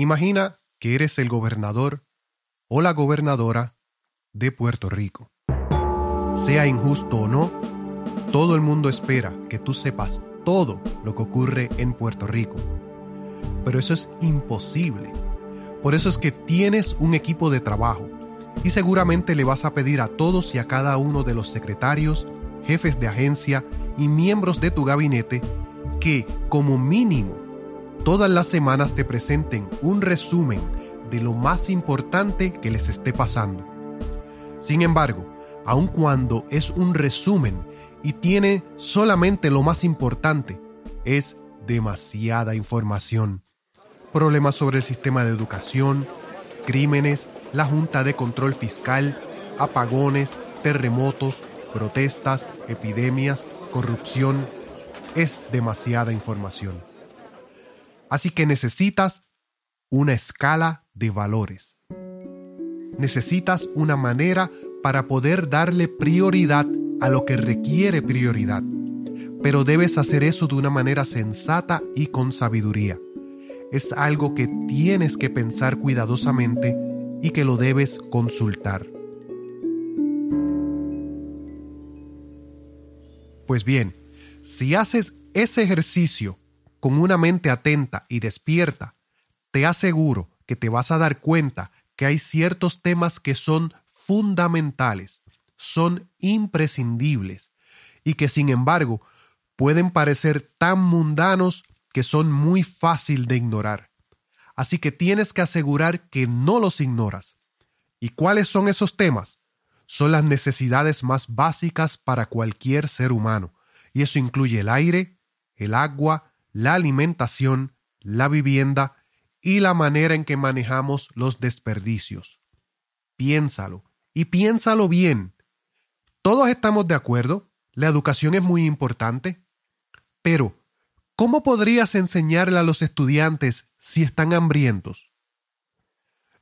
Imagina que eres el gobernador o la gobernadora de Puerto Rico. Sea injusto o no, todo el mundo espera que tú sepas todo lo que ocurre en Puerto Rico. Pero eso es imposible. Por eso es que tienes un equipo de trabajo y seguramente le vas a pedir a todos y a cada uno de los secretarios, jefes de agencia y miembros de tu gabinete que, como mínimo, todas las semanas te presenten un resumen de lo más importante que les esté pasando. Sin embargo, aun cuando es un resumen y tiene solamente lo más importante, es demasiada información. Problemas sobre el sistema de educación, crímenes, la Junta de Control Fiscal, apagones, terremotos, protestas, epidemias, corrupción. Es demasiada información. Así que necesitas una escala de valores. Necesitas una manera para poder darle prioridad a lo que requiere prioridad. Pero debes hacer eso de una manera sensata y con sabiduría. Es algo que tienes que pensar cuidadosamente y que lo debes consultar. Pues bien, si haces ese ejercicio con una mente atenta y despierta, te aseguro que te vas a dar cuenta que hay ciertos temas que son fundamentales, son imprescindibles y que sin embargo pueden parecer tan mundanos que son muy fácil de ignorar. Así que tienes que asegurar que no los ignoras. ¿Y cuáles son esos temas? Son las necesidades más básicas para cualquier ser humano, y eso incluye el aire, el agua, la alimentación, la vivienda y la manera en que manejamos los desperdicios. Piénsalo, y piénsalo bien. Todos estamos de acuerdo, la educación es muy importante, pero ¿cómo podrías enseñarle a los estudiantes si están hambrientos?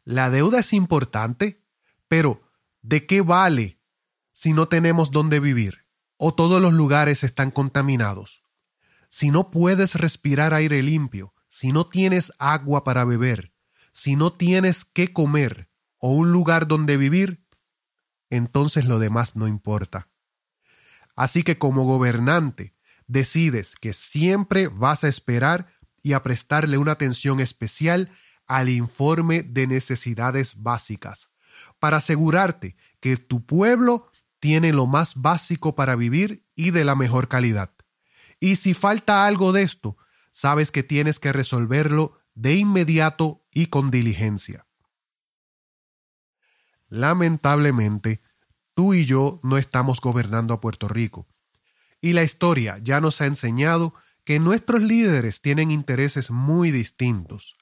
La deuda es importante, pero ¿de qué vale si no tenemos dónde vivir o todos los lugares están contaminados? Si no puedes respirar aire limpio, si no tienes agua para beber, si no tienes qué comer o un lugar donde vivir, entonces lo demás no importa. Así que como gobernante, decides que siempre vas a esperar y a prestarle una atención especial al informe de necesidades básicas, para asegurarte que tu pueblo tiene lo más básico para vivir y de la mejor calidad. Y si falta algo de esto, sabes que tienes que resolverlo de inmediato y con diligencia. Lamentablemente, tú y yo no estamos gobernando a Puerto Rico, y la historia ya nos ha enseñado que nuestros líderes tienen intereses muy distintos.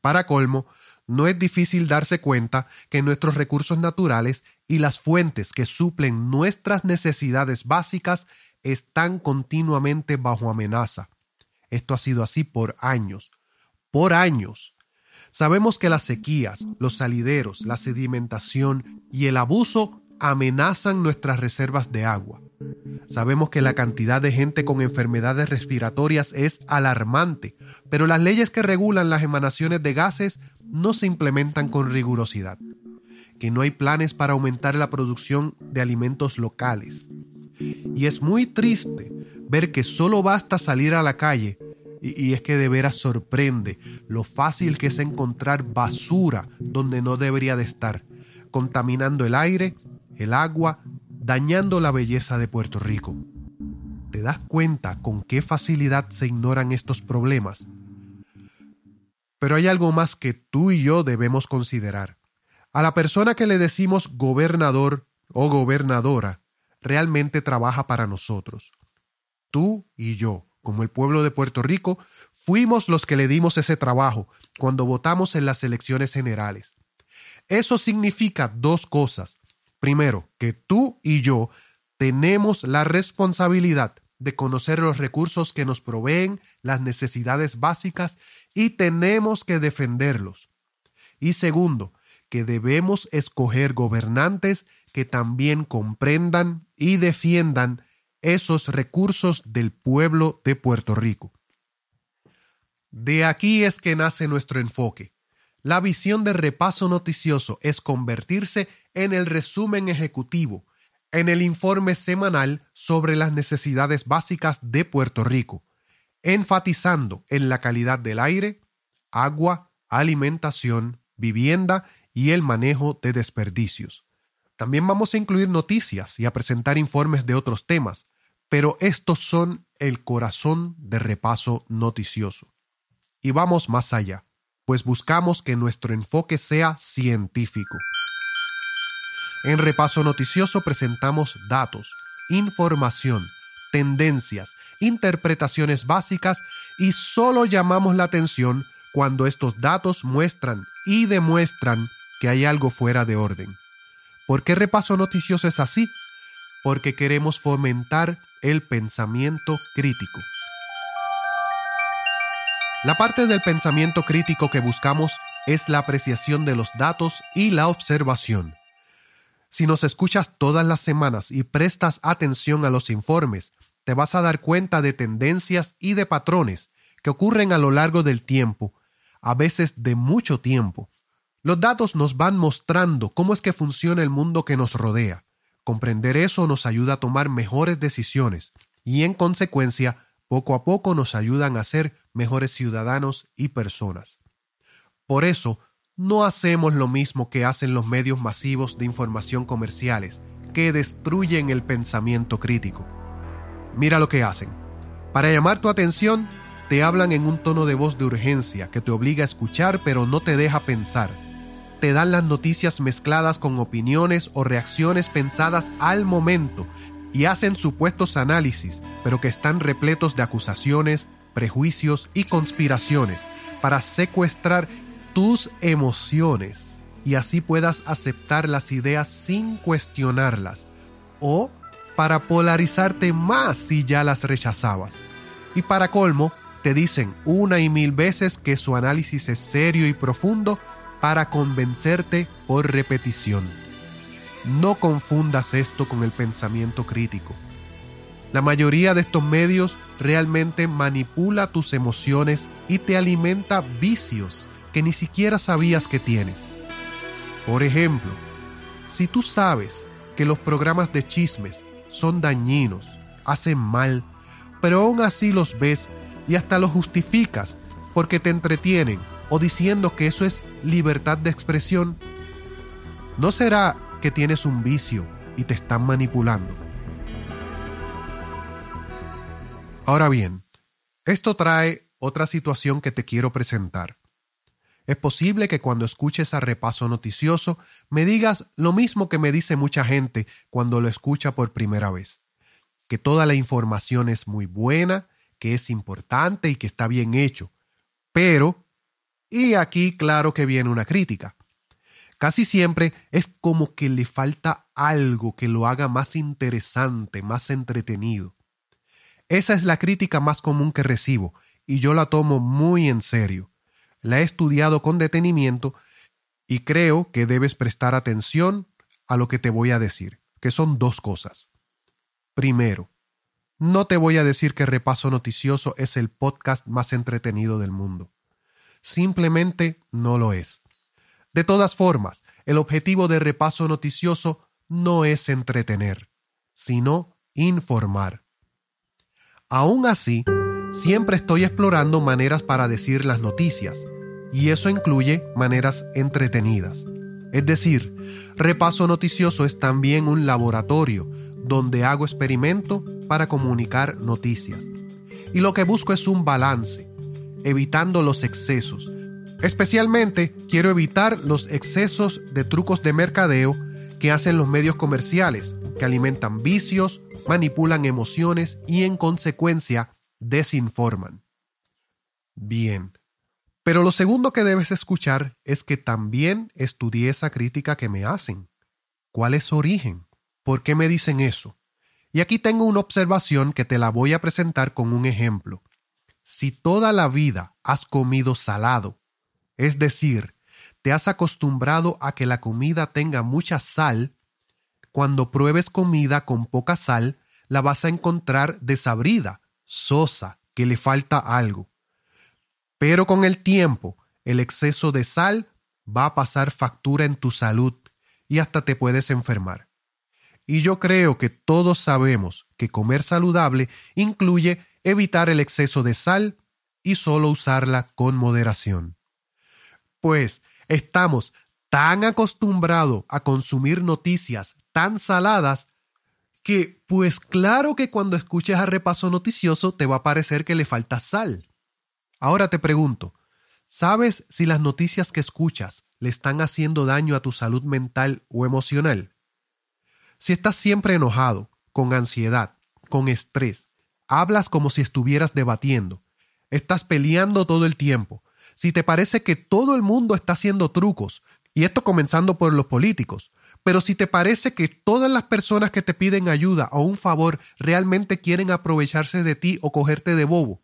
Para colmo, no es difícil darse cuenta que nuestros recursos naturales y las fuentes que suplen nuestras necesidades básicas están continuamente bajo amenaza. Esto ha sido así por años, por años. Sabemos que las sequías, los salideros, la sedimentación y el abuso amenazan nuestras reservas de agua. Sabemos que la cantidad de gente con enfermedades respiratorias es alarmante, pero las leyes que regulan las emanaciones de gases no se implementan con rigurosidad, que no hay planes para aumentar la producción de alimentos locales. Y es muy triste ver que solo basta salir a la calle y, es que de veras sorprende lo fácil que es encontrar basura donde no debería de estar, contaminando el aire, el agua dañando la belleza de Puerto Rico. ¿Te das cuenta con qué facilidad se ignoran estos problemas? Pero hay algo más que tú y yo debemos considerar. A la persona que le decimos gobernador o gobernadora, realmente trabaja para nosotros. Tú y yo, como el pueblo de Puerto Rico, fuimos los que le dimos ese trabajo cuando votamos en las elecciones generales. Eso significa dos cosas. Primero, que tú y yo tenemos la responsabilidad de conocer los recursos que nos proveen las necesidades básicas y tenemos que defenderlos. Y segundo, que debemos escoger gobernantes que también comprendan y defiendan esos recursos del pueblo de Puerto Rico. De aquí es que nace nuestro enfoque, La visión de repaso noticioso es convertirse en el resumen ejecutivo, en el informe semanal sobre las necesidades básicas de Puerto Rico, enfatizando en la calidad del aire, agua, alimentación, vivienda y el manejo de desperdicios. También vamos a incluir noticias y a presentar informes de otros temas, pero estos son el corazón de repaso noticioso. Y vamos más allá, pues buscamos que nuestro enfoque sea científico. En Repaso Noticioso presentamos datos, información, tendencias, interpretaciones básicas y solo llamamos la atención cuando estos datos muestran y demuestran que hay algo fuera de orden. ¿Por qué Repaso Noticioso es así? Porque queremos fomentar el pensamiento crítico. La parte del pensamiento crítico que buscamos es la apreciación de los datos y la observación. Si nos escuchas todas las semanas y prestas atención a los informes, te vas a dar cuenta de tendencias y de patrones que ocurren a lo largo del tiempo, a veces de mucho tiempo. Los datos nos van mostrando cómo es que funciona el mundo que nos rodea. Comprender eso nos ayuda a tomar mejores decisiones y en consecuencia poco a poco nos ayudan a ser mejores ciudadanos y personas. Por eso, no hacemos lo mismo que hacen los medios masivos de información comerciales, que destruyen el pensamiento crítico. Mira lo que hacen. Para llamar tu atención, te hablan en un tono de voz de urgencia que te obliga a escuchar pero no te deja pensar. Te dan las noticias mezcladas con opiniones o reacciones pensadas al momento y hacen supuestos análisis, pero que están repletos de acusaciones, prejuicios y conspiraciones para secuestrar tus emociones y así puedas aceptar las ideas sin cuestionarlas o para polarizarte más si ya las rechazabas. Y para colmo, te dicen una y mil veces que su análisis es serio y profundo para convencerte por repetición. No confundas esto con el pensamiento crítico. La mayoría de estos medios realmente manipula tus emociones y te alimenta vicios que ni siquiera sabías que tienes. Por ejemplo, si tú sabes que los programas de chismes son dañinos, hacen mal, pero aún así los ves y hasta los justificas porque te entretienen o diciendo que eso es libertad de expresión, ¿no será que tienes un vicio y te están manipulando? Ahora bien, esto trae otra situación que te quiero presentar. Es posible que cuando escuches a repaso noticioso me digas lo mismo que me dice mucha gente cuando lo escucha por primera vez, que toda la información es muy buena, que es importante y que está bien hecho. Pero, y aquí claro que viene una crítica, casi siempre es como que le falta algo que lo haga más interesante, más entretenido. Esa es la crítica más común que recibo y yo la tomo muy en serio la he estudiado con detenimiento y creo que debes prestar atención a lo que te voy a decir, que son dos cosas. Primero, no te voy a decir que Repaso Noticioso es el podcast más entretenido del mundo. Simplemente no lo es. De todas formas, el objetivo de Repaso Noticioso no es entretener, sino informar. Aún así, siempre estoy explorando maneras para decir las noticias, y eso incluye maneras entretenidas. Es decir, Repaso Noticioso es también un laboratorio donde hago experimento para comunicar noticias. Y lo que busco es un balance, evitando los excesos. Especialmente quiero evitar los excesos de trucos de mercadeo que hacen los medios comerciales, que alimentan vicios, manipulan emociones y en consecuencia desinforman. Bien, pero lo segundo que debes escuchar es que también estudié esa crítica que me hacen. ¿Cuál es su origen? ¿Por qué me dicen eso? Y aquí tengo una observación que te la voy a presentar con un ejemplo. Si toda la vida has comido salado, es decir, te has acostumbrado a que la comida tenga mucha sal, cuando pruebes comida con poca sal, la vas a encontrar desabrida, sosa, que le falta algo. Pero con el tiempo, el exceso de sal va a pasar factura en tu salud y hasta te puedes enfermar. Y yo creo que todos sabemos que comer saludable incluye evitar el exceso de sal y solo usarla con moderación. Pues estamos tan acostumbrados a consumir noticias tan saladas que, pues claro que cuando escuches a repaso noticioso te va a parecer que le falta sal. Ahora te pregunto, ¿sabes si las noticias que escuchas le están haciendo daño a tu salud mental o emocional? Si estás siempre enojado, con ansiedad, con estrés, hablas como si estuvieras debatiendo, estás peleando todo el tiempo, si te parece que todo el mundo está haciendo trucos, y esto comenzando por los políticos, pero si te parece que todas las personas que te piden ayuda o un favor realmente quieren aprovecharse de ti o cogerte de bobo,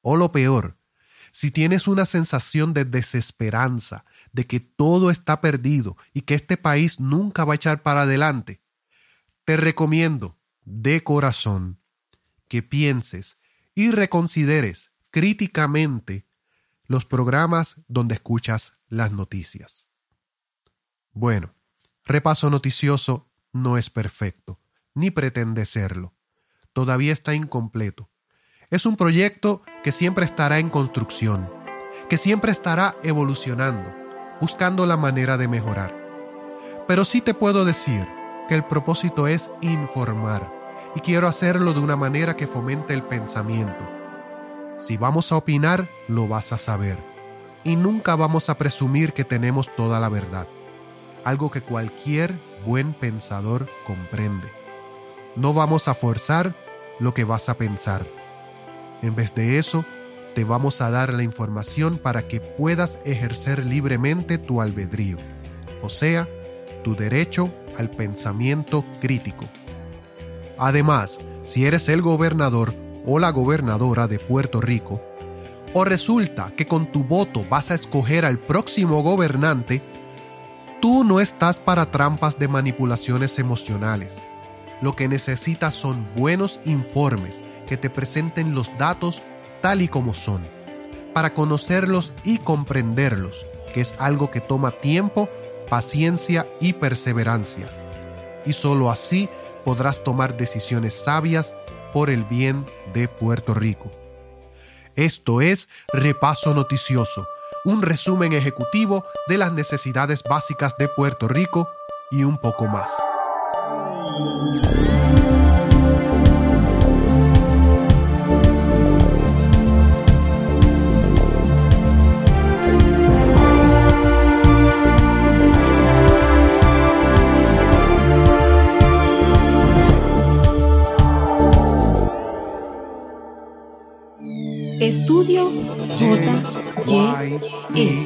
o lo peor, si tienes una sensación de desesperanza, de que todo está perdido y que este país nunca va a echar para adelante, te recomiendo de corazón que pienses y reconsideres críticamente los programas donde escuchas las noticias. Bueno, repaso noticioso no es perfecto, ni pretende serlo. Todavía está incompleto. Es un proyecto que siempre estará en construcción, que siempre estará evolucionando, buscando la manera de mejorar. Pero sí te puedo decir que el propósito es informar y quiero hacerlo de una manera que fomente el pensamiento. Si vamos a opinar, lo vas a saber. Y nunca vamos a presumir que tenemos toda la verdad, algo que cualquier buen pensador comprende. No vamos a forzar lo que vas a pensar. En vez de eso, te vamos a dar la información para que puedas ejercer libremente tu albedrío, o sea, tu derecho al pensamiento crítico. Además, si eres el gobernador o la gobernadora de Puerto Rico, o resulta que con tu voto vas a escoger al próximo gobernante, tú no estás para trampas de manipulaciones emocionales. Lo que necesitas son buenos informes que te presenten los datos tal y como son, para conocerlos y comprenderlos, que es algo que toma tiempo, paciencia y perseverancia. Y solo así podrás tomar decisiones sabias por el bien de Puerto Rico. Esto es Repaso Noticioso, un resumen ejecutivo de las necesidades básicas de Puerto Rico y un poco más. Estudio J. Y. E.